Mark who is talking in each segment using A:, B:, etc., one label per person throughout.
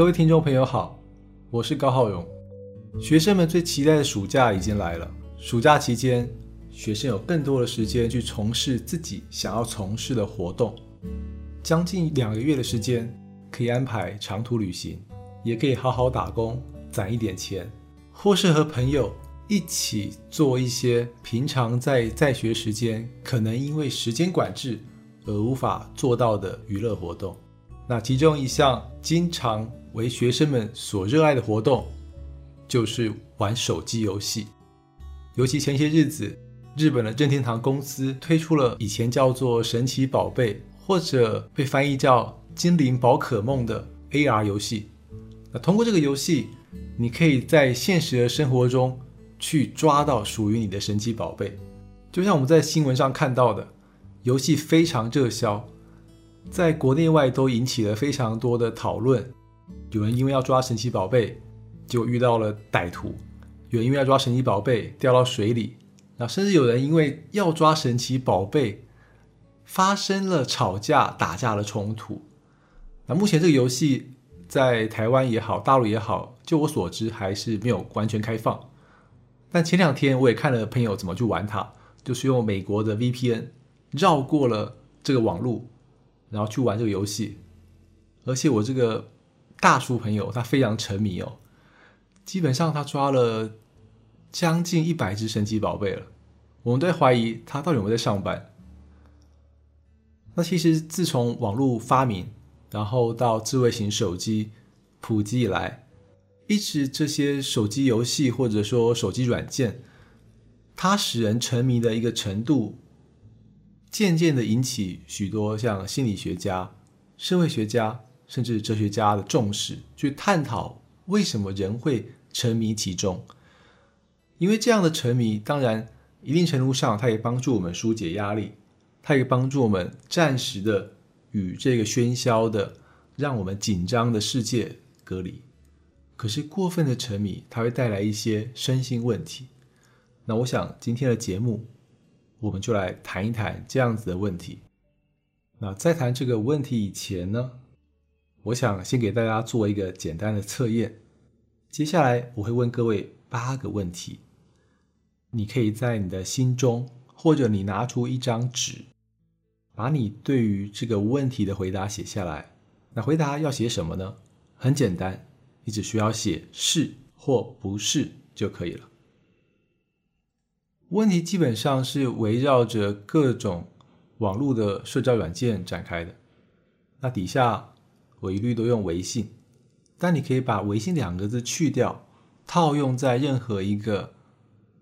A: 各位听众朋友好，我是高浩荣。学生们最期待的暑假已经来了。暑假期间，学生有更多的时间去从事自己想要从事的活动。将近两个月的时间，可以安排长途旅行，也可以好好打工攒一点钱，或是和朋友一起做一些平常在在学时间可能因为时间管制而无法做到的娱乐活动。那其中一项经常为学生们所热爱的活动，就是玩手机游戏。尤其前些日子，日本的任天堂公司推出了以前叫做“神奇宝贝”或者被翻译叫“精灵宝可梦”的 AR 游戏。那通过这个游戏，你可以在现实的生活中去抓到属于你的神奇宝贝。就像我们在新闻上看到的，游戏非常热销。在国内外都引起了非常多的讨论。有人因为要抓神奇宝贝，就遇到了歹徒；有人因为要抓神奇宝贝掉到水里，那甚至有人因为要抓神奇宝贝发生了吵架、打架的冲突。那目前这个游戏在台湾也好，大陆也好，就我所知还是没有完全开放。但前两天我也看了朋友怎么去玩它，就是用美国的 VPN 绕过了这个网络。然后去玩这个游戏，而且我这个大叔朋友他非常沉迷哦，基本上他抓了将近一百只神奇宝贝了。我们都在怀疑他到底有没有在上班。那其实自从网络发明，然后到智慧型手机普及以来，一直这些手机游戏或者说手机软件，它使人沉迷的一个程度。渐渐的引起许多像心理学家、社会学家甚至哲学家的重视，去探讨为什么人会沉迷其中。因为这样的沉迷，当然一定程度上，它也帮助我们疏解压力，它也帮助我们暂时的与这个喧嚣的、让我们紧张的世界隔离。可是过分的沉迷，它会带来一些身心问题。那我想今天的节目。我们就来谈一谈这样子的问题。那在谈这个问题以前呢，我想先给大家做一个简单的测验。接下来我会问各位八个问题，你可以在你的心中，或者你拿出一张纸，把你对于这个问题的回答写下来。那回答要写什么呢？很简单，你只需要写是或不是就可以了。问题基本上是围绕着各种网络的社交软件展开的。那底下我一律都用微信，但你可以把微信两个字去掉，套用在任何一个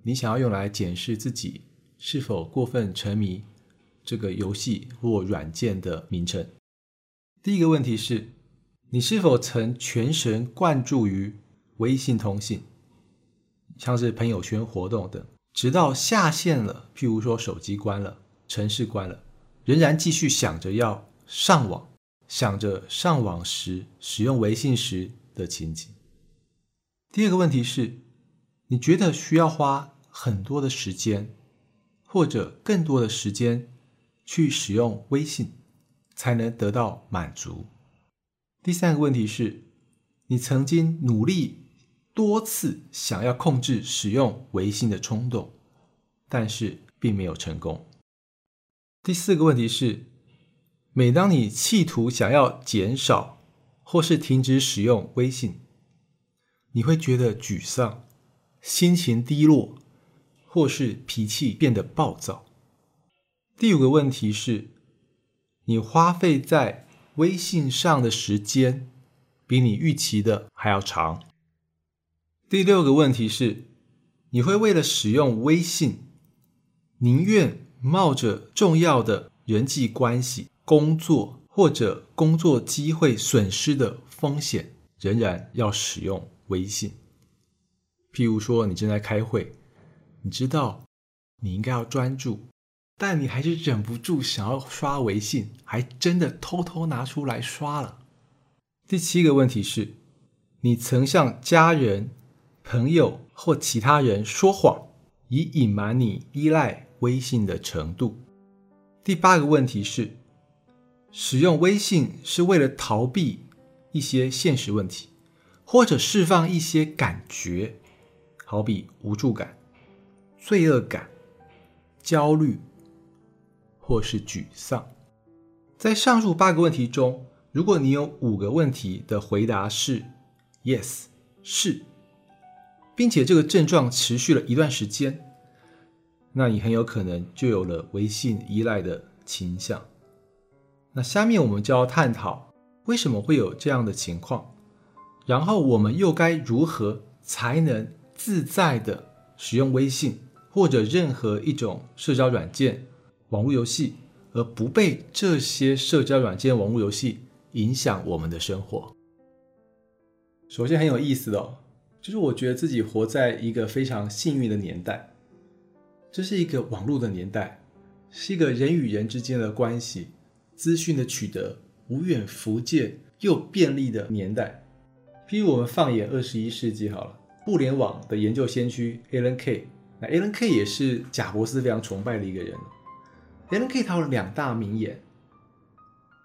A: 你想要用来检视自己是否过分沉迷这个游戏或软件的名称。第一个问题是，你是否曾全神贯注于微信通信，像是朋友圈活动等？直到下线了，譬如说手机关了，城市关了，仍然继续想着要上网，想着上网时使用微信时的情景。第二个问题是，你觉得需要花很多的时间，或者更多的时间去使用微信，才能得到满足？第三个问题是，你曾经努力。多次想要控制使用微信的冲动，但是并没有成功。第四个问题是，每当你企图想要减少或是停止使用微信，你会觉得沮丧、心情低落，或是脾气变得暴躁。第五个问题是，你花费在微信上的时间比你预期的还要长。第六个问题是，你会为了使用微信，宁愿冒着重要的人际关系、工作或者工作机会损失的风险，仍然要使用微信？譬如说，你正在开会，你知道你应该要专注，但你还是忍不住想要刷微信，还真的偷偷拿出来刷了。第七个问题是，你曾向家人。朋友或其他人说谎，以隐瞒你依赖微信的程度。第八个问题是，使用微信是为了逃避一些现实问题，或者释放一些感觉，好比无助感、罪恶感、焦虑，或是沮丧。在上述八个问题中，如果你有五个问题的回答是 “yes” 是，并且这个症状持续了一段时间，那你很有可能就有了微信依赖的倾向。那下面我们就要探讨为什么会有这样的情况，然后我们又该如何才能自在的使用微信或者任何一种社交软件、网络游戏。而不被这些社交软件、网络游戏影响我们的生活。首先很有意思的，就是我觉得自己活在一个非常幸运的年代。这是一个网络的年代，是一个人与人之间的关系、资讯的取得无远弗届又便利的年代。譬如我们放眼二十一世纪好了，互联网的研究先驱 Alan K，那 Alan K 也是贾伯斯非常崇拜的一个人。别人可以讨论两大名言。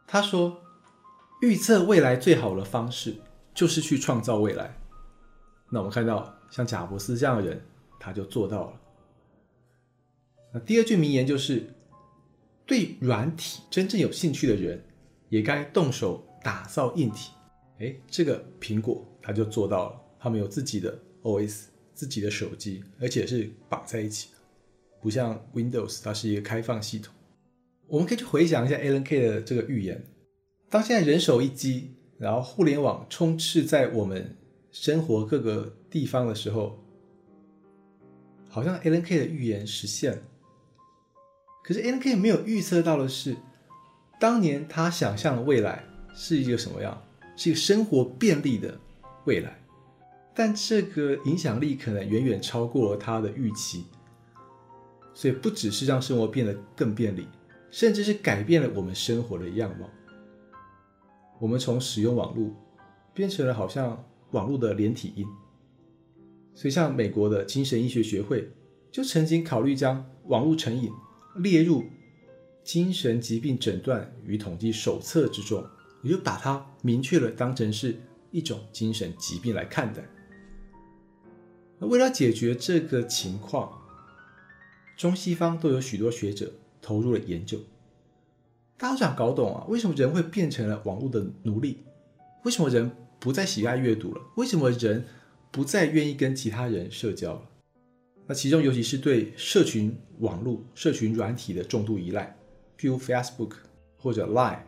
A: 他说：“预测未来最好的方式就是去创造未来。”那我们看到像贾伯斯这样的人，他就做到了。那第二句名言就是：“对软体真正有兴趣的人，也该动手打造硬体。”哎，这个苹果他就做到了，他们有自己的 OS、自己的手机，而且是绑在一起的。不像 Windows，它是一个开放系统。我们可以去回想一下 Alan K 的这个预言：当现在人手一机，然后互联网充斥在我们生活各个地方的时候，好像 Alan K 的预言实现了。可是，N.K. 没有预测到的是，当年他想象的未来是一个什么样？是一个生活便利的未来，但这个影响力可能远远超过了他的预期。所以不只是让生活变得更便利，甚至是改变了我们生活的样貌。我们从使用网络变成了好像网络的连体婴。所以，像美国的精神医学学会就曾经考虑将网络成瘾列入精神疾病诊断与统计手册之中，也就把它明确了当成是一种精神疾病来看待。那为了解决这个情况，中西方都有许多学者投入了研究，大家想搞懂啊，为什么人会变成了网络的奴隶？为什么人不再喜爱阅读了？为什么人不再愿意跟其他人社交了？那其中尤其是对社群网络、社群软体的重度依赖，譬如 Facebook 或者 Line，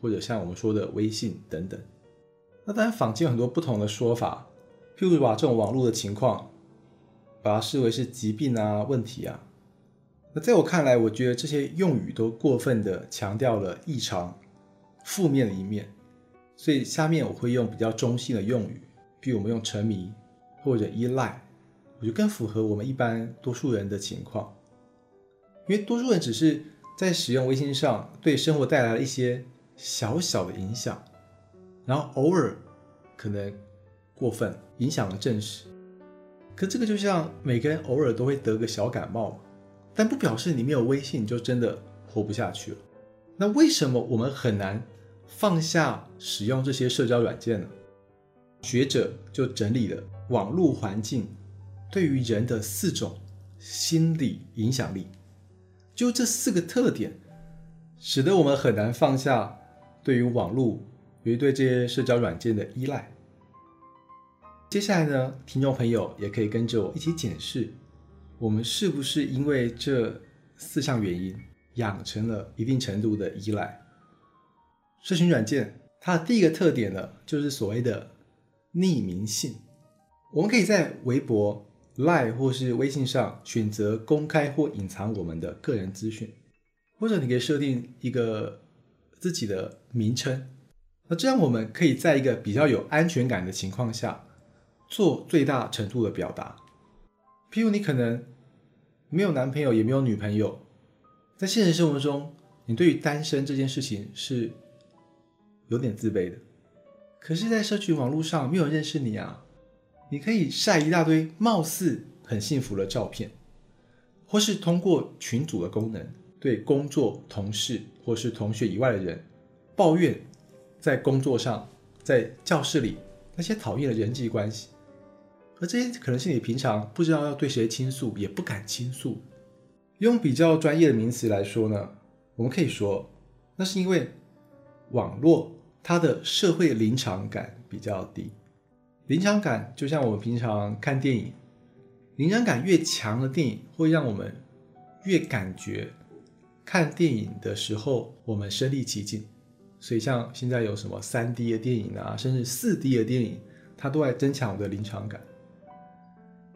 A: 或者像我们说的微信等等。那当然坊间有很多不同的说法，譬如把这种网络的情况，把它视为是疾病啊、问题啊。那在我看来，我觉得这些用语都过分的强调了异常、负面的一面，所以下面我会用比较中性的用语，比如我们用沉迷或者依赖，我觉得更符合我们一般多数人的情况。因为多数人只是在使用微信上对生活带来了一些小小的影响，然后偶尔可能过分影响了正事，可这个就像每个人偶尔都会得个小感冒。但不表示你没有微信你就真的活不下去了。那为什么我们很难放下使用这些社交软件呢？学者就整理了网络环境对于人的四种心理影响力，就这四个特点，使得我们很难放下对于网络，与对这些社交软件的依赖。接下来呢，听众朋友也可以跟着我一起检视。我们是不是因为这四项原因养成了一定程度的依赖？社群软件它的第一个特点呢，就是所谓的匿名性。我们可以在微博、Line 或是微信上选择公开或隐藏我们的个人资讯，或者你可以设定一个自己的名称。那这样我们可以在一个比较有安全感的情况下，做最大程度的表达。譬如你可能没有男朋友，也没有女朋友，在现实生活中，你对于单身这件事情是有点自卑的。可是，在社群网络上，没有人认识你啊，你可以晒一大堆貌似很幸福的照片，或是通过群组的功能，对工作同事或是同学以外的人抱怨，在工作上，在教室里那些讨厌的人际关系，而这些可能是你平常不知道要对谁倾诉，也不敢倾诉。用比较专业的名词来说呢，我们可以说，那是因为网络它的社会临场感比较低。临场感就像我们平常看电影，临场感越强的电影会让我们越感觉看电影的时候我们身临其境。所以像现在有什么三 D 的电影啊，甚至四 D 的电影，它都在增强我的临场感。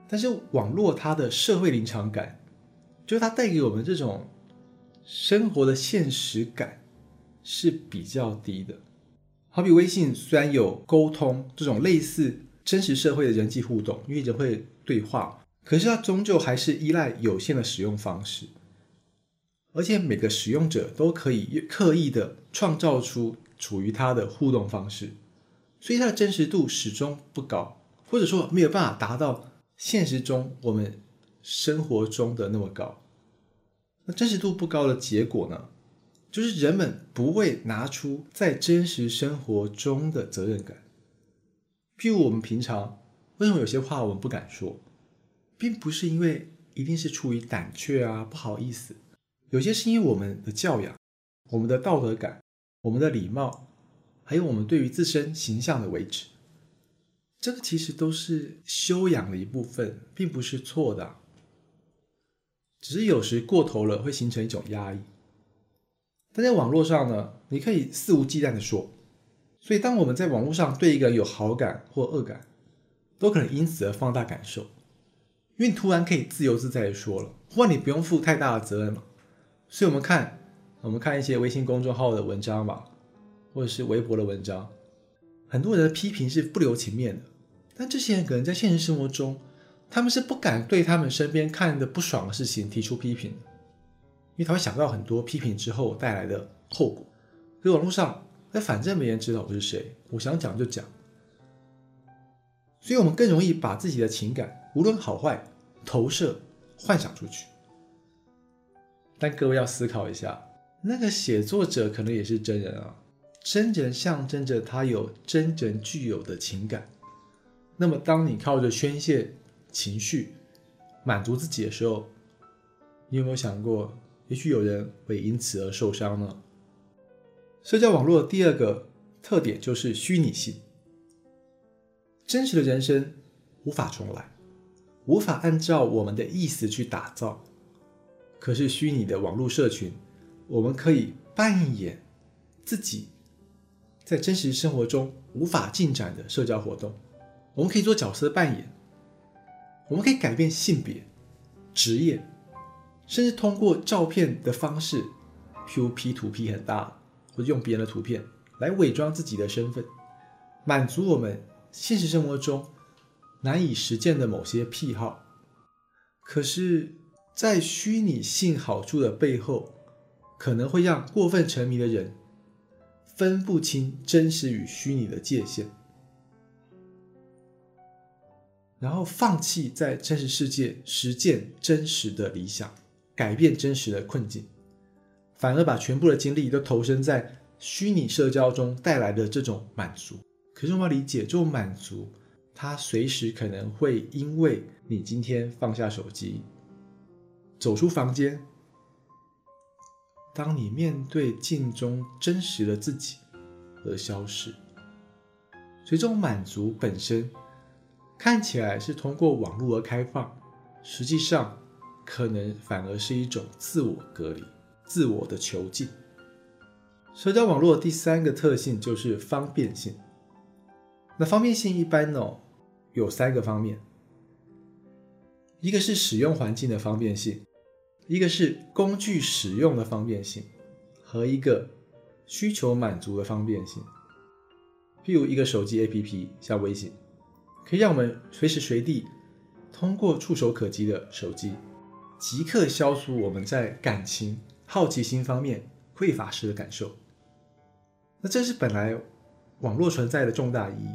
A: 但是网络它的社会临场感。就是它带给我们这种生活的现实感是比较低的。好比微信虽然有沟通这种类似真实社会的人际互动，因为人会对话，可是它终究还是依赖有限的使用方式，而且每个使用者都可以刻意的创造出处于它的互动方式，所以它的真实度始终不高，或者说没有办法达到现实中我们。生活中的那么高，那真实度不高的结果呢？就是人们不会拿出在真实生活中的责任感。譬如我们平常为什么有些话我们不敢说，并不是因为一定是出于胆怯啊，不好意思，有些是因为我们的教养、我们的道德感、我们的礼貌，还有我们对于自身形象的维持，这个其实都是修养的一部分，并不是错的。只是有时过头了，会形成一种压抑。但在网络上呢，你可以肆无忌惮的说。所以，当我们在网络上对一个人有好感或恶感，都可能因此而放大感受，因为你突然可以自由自在的说了，或你不用负太大的责任了。所以，我们看，我们看一些微信公众号的文章吧，或者是微博的文章，很多人的批评是不留情面的，但这些人可能在现实生活中。他们是不敢对他们身边看的不爽的事情提出批评，因为他会想到很多批评之后带来的后果。在网络上，那反正没人知道我是谁，我想讲就讲，所以我们更容易把自己的情感，无论好坏，投射、幻想出去。但各位要思考一下，那个写作者可能也是真人啊，真人象征着他有真人具有的情感。那么，当你靠着宣泄，情绪满足自己的时候，你有没有想过，也许有人会因此而受伤呢？社交网络第二个特点就是虚拟性。真实的人生无法重来，无法按照我们的意思去打造。可是虚拟的网络社群，我们可以扮演自己在真实生活中无法进展的社交活动。我们可以做角色扮演。我们可以改变性别、职业，甚至通过照片的方式，譬如 P 图 P 很大，或者用别人的图片来伪装自己的身份，满足我们现实生活中难以实践的某些癖好。可是，在虚拟性好处的背后，可能会让过分沉迷的人分不清真实与虚拟的界限。然后放弃在真实世界实践真实的理想，改变真实的困境，反而把全部的精力都投身在虚拟社交中带来的这种满足。可是我们要理解，这种满足，它随时可能会因为你今天放下手机，走出房间，当你面对镜中真实的自己而消失。所以，这种满足本身。看起来是通过网络而开放，实际上可能反而是一种自我隔离、自我的囚禁。社交网络第三个特性就是方便性。那方便性一般呢有三个方面，一个是使用环境的方便性，一个是工具使用的方便性，和一个需求满足的方便性。譬如一个手机 APP，像微信。可以让我们随时随地通过触手可及的手机，即刻消除我们在感情、好奇心方面匮乏时的感受。那这是本来网络存在的重大意义，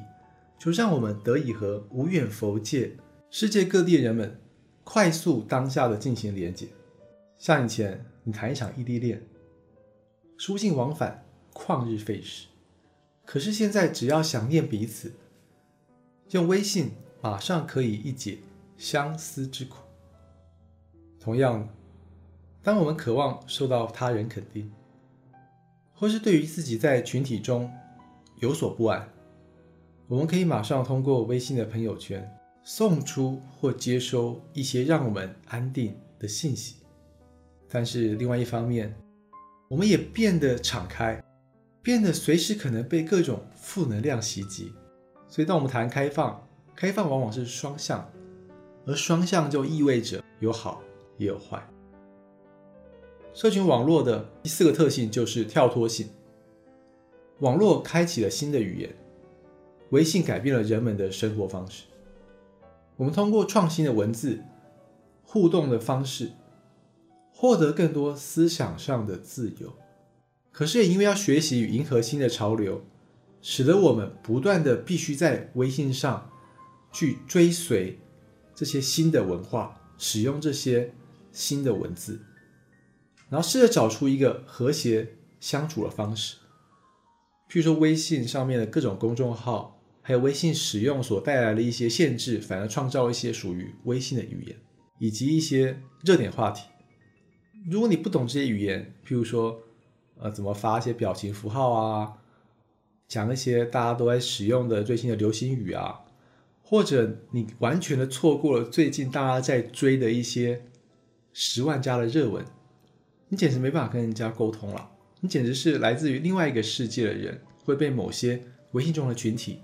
A: 就让我们得以和无远佛界、世界各地的人们快速当下的进行连接。像以前你谈一场异地恋，书信往返旷日费时，可是现在只要想念彼此。用微信马上可以一解相思之苦。同样，当我们渴望受到他人肯定，或是对于自己在群体中有所不安，我们可以马上通过微信的朋友圈送出或接收一些让我们安定的信息。但是另外一方面，我们也变得敞开，变得随时可能被各种负能量袭击。所以，当我们谈开放，开放往往是双向，而双向就意味着有好也有坏。社群网络的第四个特性就是跳脱性。网络开启了新的语言，微信改变了人们的生活方式。我们通过创新的文字互动的方式，获得更多思想上的自由。可是也因为要学习与迎合新的潮流，使得我们不断的必须在微信上去追随这些新的文化，使用这些新的文字。然后试着找出一个和谐相处的方式，譬如说微信上面的各种公众号，还有微信使用所带来的一些限制，反而创造一些属于微信的语言，以及一些热点话题。如果你不懂这些语言，譬如说，呃，怎么发一些表情符号啊，讲一些大家都在使用的最新的流行语啊，或者你完全的错过了最近大家在追的一些十万加的热文。你简直没办法跟人家沟通了，你简直是来自于另外一个世界的人，会被某些微信中的群体，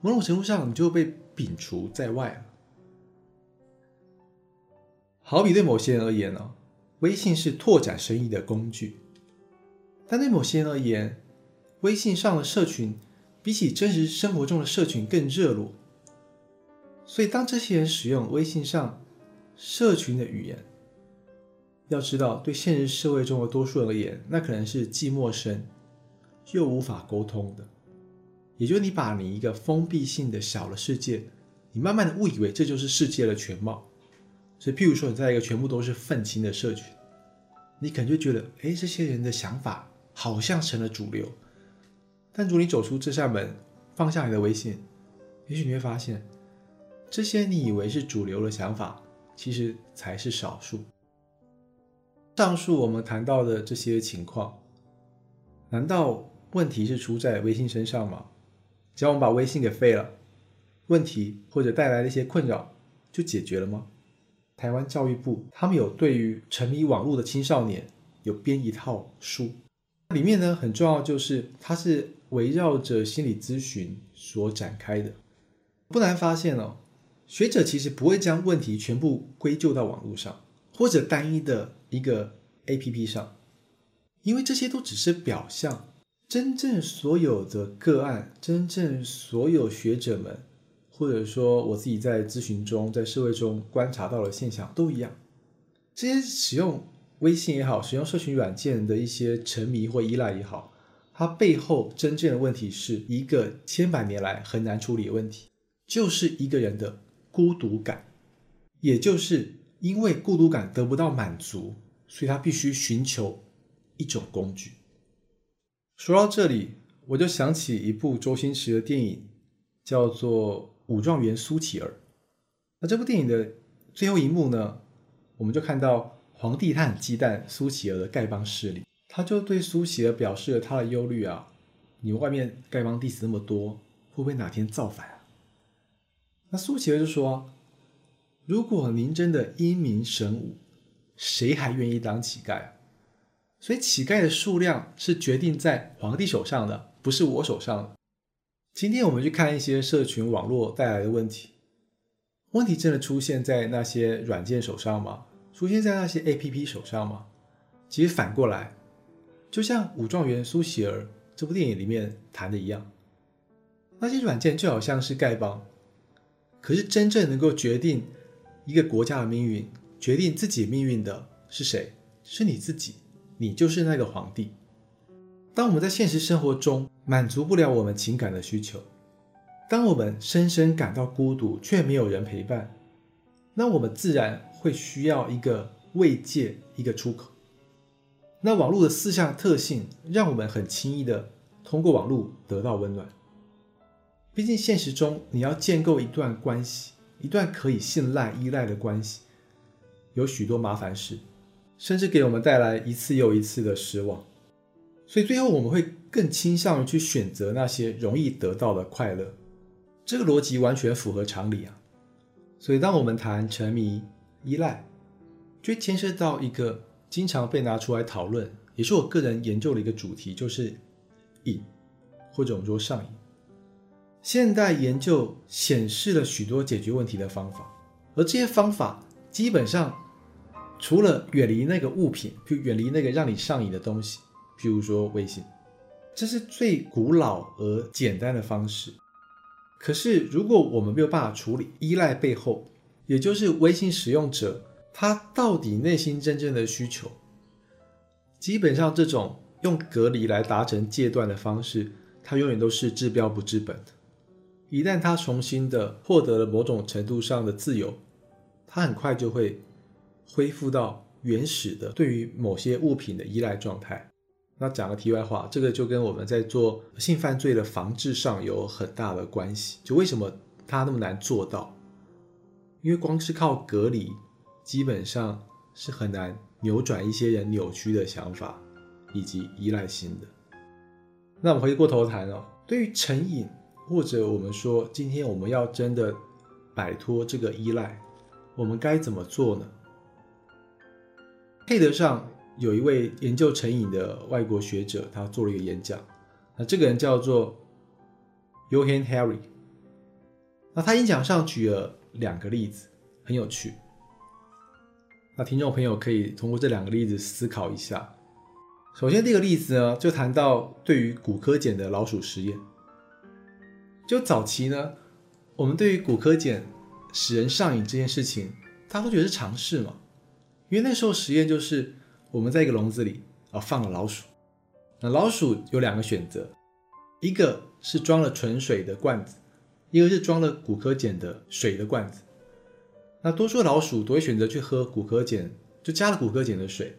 A: 某种程度上你就被摒除在外了。好比对某些人而言呢，微信是拓展生意的工具，但对某些人而言，微信上的社群比起真实生活中的社群更热络。所以，当这些人使用微信上社群的语言，要知道，对现实社会中的多数人而言，那可能是既陌生又无法沟通的。也就你把你一个封闭性的小的世界，你慢慢的误以为这就是世界的全貌。所以，譬如说你在一个全部都是愤青的社群，你可能就觉得，哎，这些人的想法好像成了主流。但如果你走出这扇门，放下你的微信，也许你会发现，这些你以为是主流的想法，其实才是少数。上述我们谈到的这些情况，难道问题是出在微信身上吗？只要我们把微信给废了，问题或者带来的一些困扰就解决了吗？台湾教育部他们有对于沉迷网络的青少年有编一套书，里面呢很重要就是它是围绕着心理咨询所展开的。不难发现哦，学者其实不会将问题全部归咎到网络上。或者单一的一个 A P P 上，因为这些都只是表象，真正所有的个案，真正所有学者们，或者说我自己在咨询中，在社会中观察到的现象都一样。这些使用微信也好，使用社群软件的一些沉迷或依赖也好，它背后真正的问题是一个千百年来很难处理的问题，就是一个人的孤独感，也就是。因为孤独感得不到满足，所以他必须寻求一种工具。说到这里，我就想起一部周星驰的电影，叫做《武状元苏乞儿》。那这部电影的最后一幕呢，我们就看到皇帝他很忌惮苏乞儿的丐帮势力，他就对苏乞儿表示了他的忧虑啊：你们外面丐帮弟子那么多，会不会哪天造反啊？那苏乞儿就说。如果您真的英明神武，谁还愿意当乞丐？所以乞丐的数量是决定在皇帝手上的，不是我手上。今天我们去看一些社群网络带来的问题，问题真的出现在那些软件手上吗？出现在那些 APP 手上吗？其实反过来，就像《武状元苏乞儿》这部电影里面谈的一样，那些软件就好像是丐帮，可是真正能够决定。一个国家的命运决定自己命运的是谁？是你自己，你就是那个皇帝。当我们在现实生活中满足不了我们情感的需求，当我们深深感到孤独却没有人陪伴，那我们自然会需要一个慰藉，一个出口。那网络的四项特性让我们很轻易的通过网络得到温暖。毕竟现实中你要建构一段关系，一段可以信赖、依赖的关系，有许多麻烦事，甚至给我们带来一次又一次的失望。所以最后我们会更倾向于去选择那些容易得到的快乐。这个逻辑完全符合常理啊。所以当我们谈沉迷、依赖，就牵涉到一个经常被拿出来讨论，也是我个人研究的一个主题，就是瘾，或者我们说上瘾。现代研究显示了许多解决问题的方法，而这些方法基本上除了远离那个物品，就远离那个让你上瘾的东西，譬如说微信，这是最古老而简单的方式。可是如果我们没有办法处理依赖背后，也就是微信使用者他到底内心真正的需求，基本上这种用隔离来达成戒断的方式，它永远都是治标不治本的。一旦他重新的获得了某种程度上的自由，他很快就会恢复到原始的对于某些物品的依赖状态。那讲个题外话，这个就跟我们在做性犯罪的防治上有很大的关系。就为什么他那么难做到？因为光是靠隔离，基本上是很难扭转一些人扭曲的想法以及依赖性的。那我们回过头谈哦，对于成瘾。或者我们说，今天我们要真的摆脱这个依赖，我们该怎么做呢？配得上有一位研究成瘾的外国学者，他做了一个演讲。那这个人叫做 Johan Harry。那他演讲上举了两个例子，很有趣。那听众朋友可以通过这两个例子思考一下。首先，第一个例子呢，就谈到对于骨科碱的老鼠实验。就早期呢，我们对于骨科碱使人上瘾这件事情，大家都觉得是常事嘛。因为那时候实验就是我们在一个笼子里啊放了老鼠，那老鼠有两个选择，一个是装了纯水的罐子，一个是装了骨科碱的水的罐子。那多数老鼠都会选择去喝骨科碱，就加了骨科碱的水。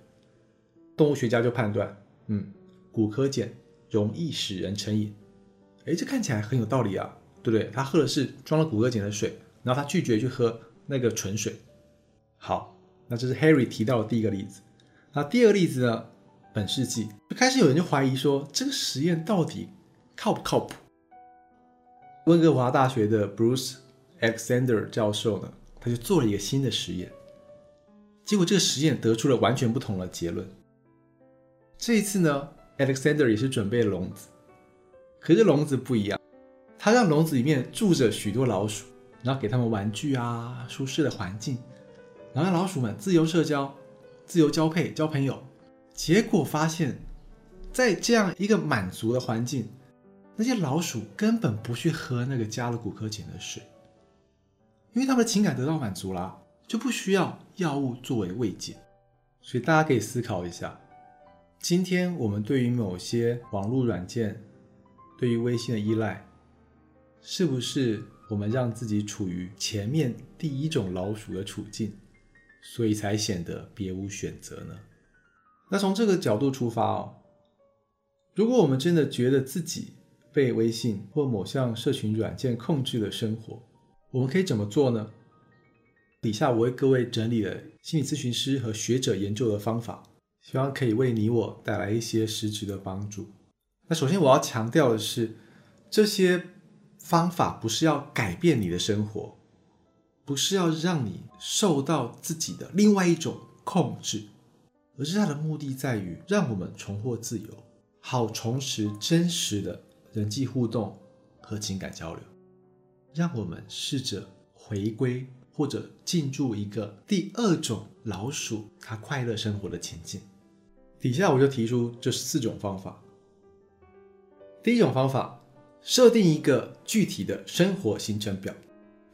A: 动物学家就判断，嗯，骨科碱容易使人成瘾。哎，这看起来很有道理啊，对不对？他喝的是装了骨骼碱的水，然后他拒绝去喝那个纯水。好，那这是 Harry 提到的第一个例子。那第二个例子呢？本世纪就开始有人就怀疑说，这个实验到底靠不靠谱？温哥华大学的 Bruce Alexander 教授呢，他就做了一个新的实验，结果这个实验得出了完全不同的结论。这一次呢，Alexander 也是准备笼子。可是笼子不一样，它让笼子里面住着许多老鼠，然后给他们玩具啊、舒适的环境，然后让老鼠们自由社交、自由交配、交朋友。结果发现，在这样一个满足的环境，那些老鼠根本不去喝那个加了骨科碱的水，因为他们的情感得到满足了，就不需要药物作为慰藉。所以大家可以思考一下，今天我们对于某些网络软件。对于微信的依赖，是不是我们让自己处于前面第一种老鼠的处境，所以才显得别无选择呢？那从这个角度出发哦，如果我们真的觉得自己被微信或某项社群软件控制了生活，我们可以怎么做呢？底下我为各位整理了心理咨询师和学者研究的方法，希望可以为你我带来一些实质的帮助。那首先我要强调的是，这些方法不是要改变你的生活，不是要让你受到自己的另外一种控制，而是它的目的在于让我们重获自由，好重拾真实的人际互动和情感交流，让我们试着回归或者进入一个第二种老鼠它快乐生活的前进。底下我就提出这四种方法。第一种方法，设定一个具体的生活行程表，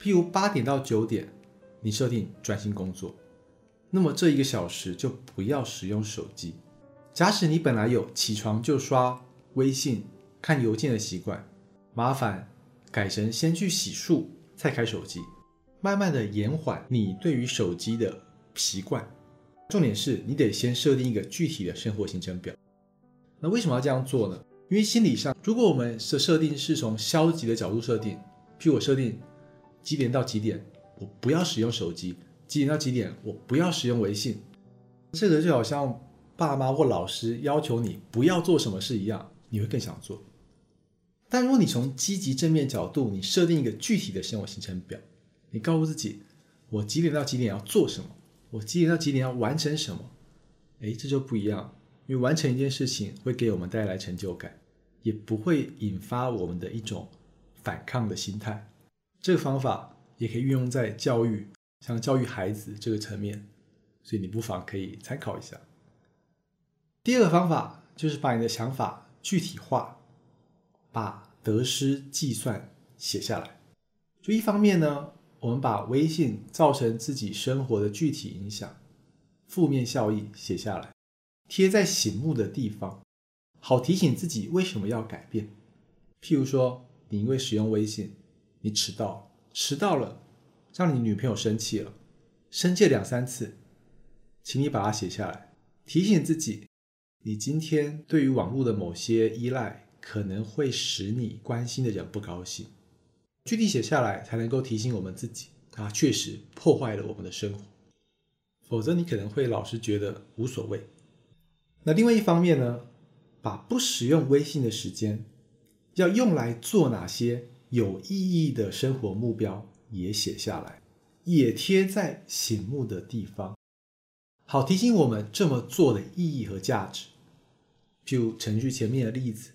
A: 譬如八点到九点，你设定专心工作，那么这一个小时就不要使用手机。假使你本来有起床就刷微信、看邮件的习惯，麻烦改成先去洗漱再开手机，慢慢的延缓你对于手机的习惯。重点是你得先设定一个具体的生活行程表。那为什么要这样做呢？因为心理上，如果我们的设定是从消极的角度设定，譬如我设定几点到几点我不要使用手机，几点到几点我不要使用微信，这个就好像爸妈或老师要求你不要做什么事一样，你会更想做。但如果你从积极正面角度，你设定一个具体的生活行程表，你告诉自己，我几点到几点要做什么，我几点到几点要完成什么，哎，这就不一样。因为完成一件事情会给我们带来成就感，也不会引发我们的一种反抗的心态。这个方法也可以运用在教育，像教育孩子这个层面，所以你不妨可以参考一下。第二个方法就是把你的想法具体化。把得失计算写下来。就一方面呢，我们把微信造成自己生活的具体影响、负面效益写下来，贴在醒目的地方，好提醒自己为什么要改变。譬如说，你因为使用微信，你迟到了，迟到了，让你女朋友生气了，生气两三次，请你把它写下来，提醒自己，你今天对于网络的某些依赖。可能会使你关心的人不高兴，具体写下来才能够提醒我们自己啊，确实破坏了我们的生活。否则你可能会老是觉得无所谓。那另外一方面呢，把不使用微信的时间要用来做哪些有意义的生活目标也写下来，也贴在醒目的地方，好提醒我们这么做的意义和价值。譬如程序前面的例子。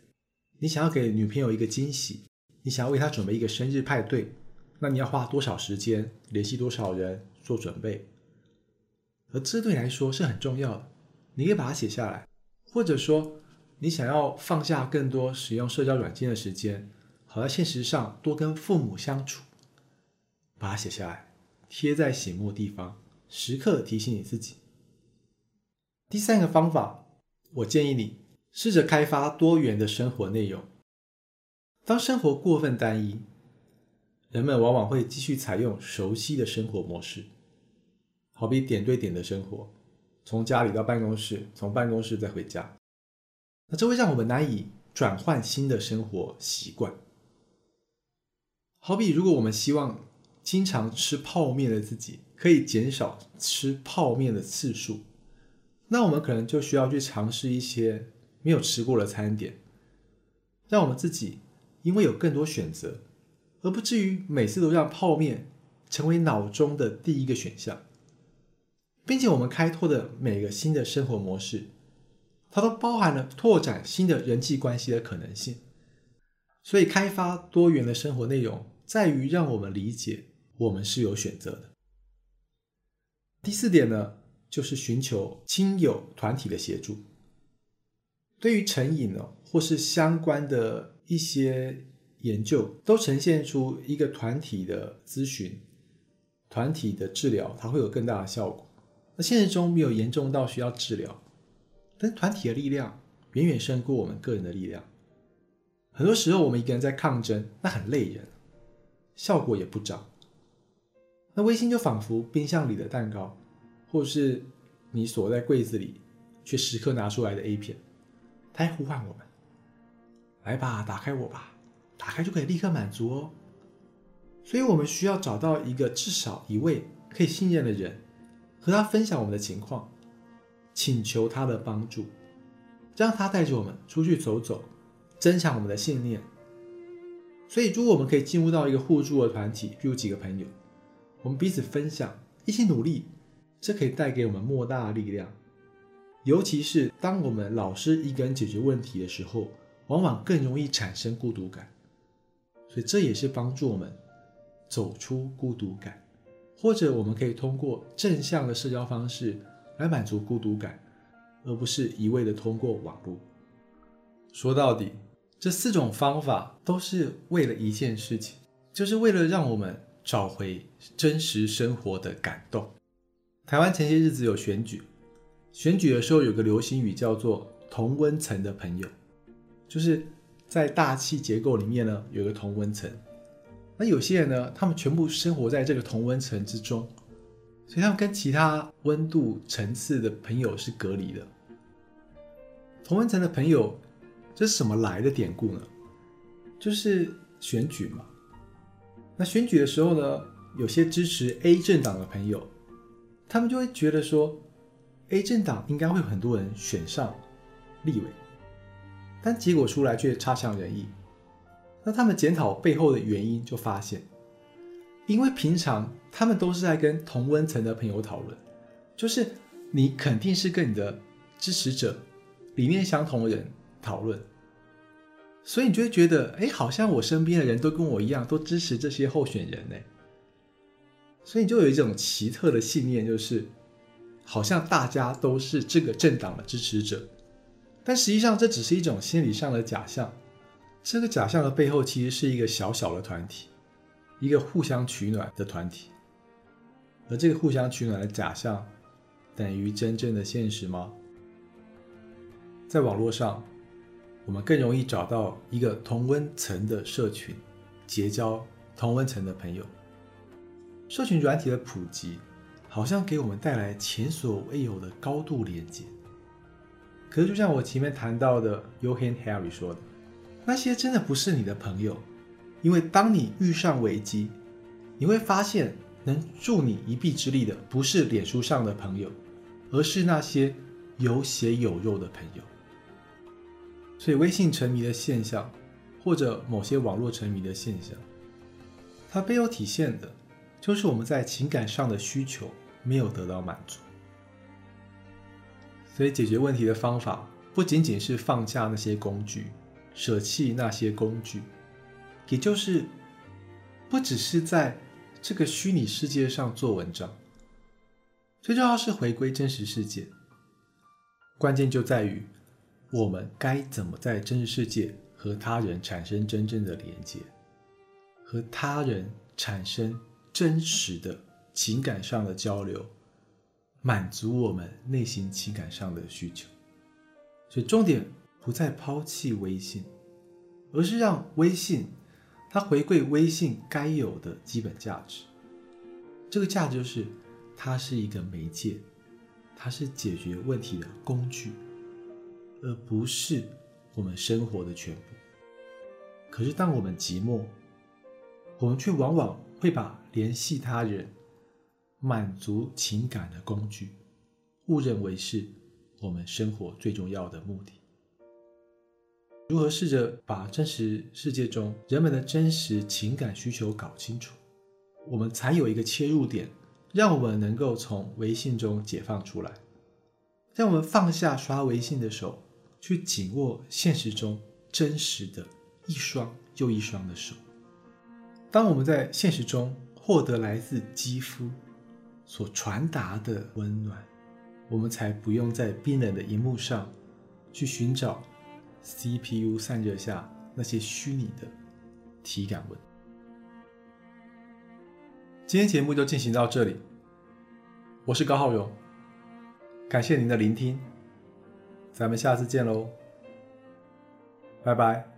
A: 你想要给女朋友一个惊喜，你想要为她准备一个生日派对，那你要花多少时间，联系多少人做准备？而这对来说是很重要的，你可以把它写下来，或者说你想要放下更多使用社交软件的时间，好在现实上多跟父母相处，把它写下来，贴在醒目地方，时刻提醒你自己。第三个方法，我建议你。试着开发多元的生活内容。当生活过分单一，人们往往会继续采用熟悉的生活模式，好比点对点的生活，从家里到办公室，从办公室再回家。那这会让我们难以转换新的生活习惯。好比如果我们希望经常吃泡面的自己可以减少吃泡面的次数，那我们可能就需要去尝试一些。没有吃过的餐点，让我们自己因为有更多选择，而不至于每次都让泡面成为脑中的第一个选项，并且我们开拓的每个新的生活模式，它都包含了拓展新的人际关系的可能性。所以，开发多元的生活内容，在于让我们理解我们是有选择的。第四点呢，就是寻求亲友团体的协助。对于成瘾呢，或是相关的一些研究，都呈现出一个团体的咨询、团体的治疗，它会有更大的效果。那现实中没有严重到需要治疗，但团体的力量远远胜过我们个人的力量。很多时候，我们一个人在抗争，那很累人，效果也不彰。那微信就仿佛冰箱里的蛋糕，或是你锁在柜子里却时刻拿出来的 A 片。来呼唤我们，来吧，打开我吧，打开就可以立刻满足哦。所以，我们需要找到一个至少一位可以信任的人，和他分享我们的情况，请求他的帮助，让他带着我们出去走走，增强我们的信念。所以，如果我们可以进入到一个互助的团体，比如几个朋友，我们彼此分享，一起努力，这可以带给我们莫大的力量。尤其是当我们老是一个人解决问题的时候，往往更容易产生孤独感。所以这也是帮助我们走出孤独感，或者我们可以通过正向的社交方式来满足孤独感，而不是一味的通过网络。说到底，这四种方法都是为了一件事情，就是为了让我们找回真实生活的感动。台湾前些日子有选举。选举的时候有个流行语叫做“同温层的朋友”，就是在大气结构里面呢有个同温层。那有些人呢，他们全部生活在这个同温层之中，所以他们跟其他温度层次的朋友是隔离的。同温层的朋友这是什么来的典故呢？就是选举嘛。那选举的时候呢，有些支持 A 政党的朋友，他们就会觉得说，A 政党应该会有很多人选上立委，但结果出来却差强人意。那他们检讨背后的原因，就发现，因为平常他们都是在跟同温层的朋友讨论，就是你肯定是跟你的支持者理念相同的人讨论。所以你就会觉得，哎，好像我身边的人都跟我一样，都支持这些候选人呢。所以你就有一种奇特的信念，就是好像大家都是这个政党的支持者，但实际上这只是一种心理上的假象。这个假象的背后，其实是一个小小的团体，一个互相取暖的团体。而这个互相取暖的假象，等于真正的现实吗？在网络上。我们更容易找到一个同温层的社群，结交同温层的朋友。社群软体的普及，好像给我们带来前所未有的高度连接。可是，就像我前面谈到的 y o h a n Harry 说的，那些真的不是你的朋友，因为当你遇上危机，你会发现能助你一臂之力的，不是脸书上的朋友，而是那些有血有肉的朋友。所以，微信沉迷的现象，或者某些网络沉迷的现象，它背后体现的，就是我们在情感上的需求没有得到满足。所以，解决问题的方法不仅仅是放下那些工具，舍弃那些工具，也就是不只是在这个虚拟世界上做文章，最重要是回归真实世界。关键就在于。我们该怎么在真实世界和他人产生真正的连接，和他人产生真实的情感上的交流，满足我们内心情感上的需求。所以重点不再抛弃微信，而是让微信它回归微信该有的基本价值。这个价值就是它是一个媒介，它是解决问题的工具。而不是我们生活的全部。可是，当我们寂寞，我们却往往会把联系他人、满足情感的工具，误认为是我们生活最重要的目的。如何试着把真实世界中人们的真实情感需求搞清楚，我们才有一个切入点，让我们能够从微信中解放出来，让我们放下刷微信的手。去紧握现实中真实的一双又一双的手。当我们在现实中获得来自肌肤所传达的温暖，我们才不用在冰冷的荧幕上去寻找 CPU 散热下那些虚拟的体感温。今天节目就进行到这里，我是高浩勇，感谢您的聆听。咱们下次见喽，拜拜。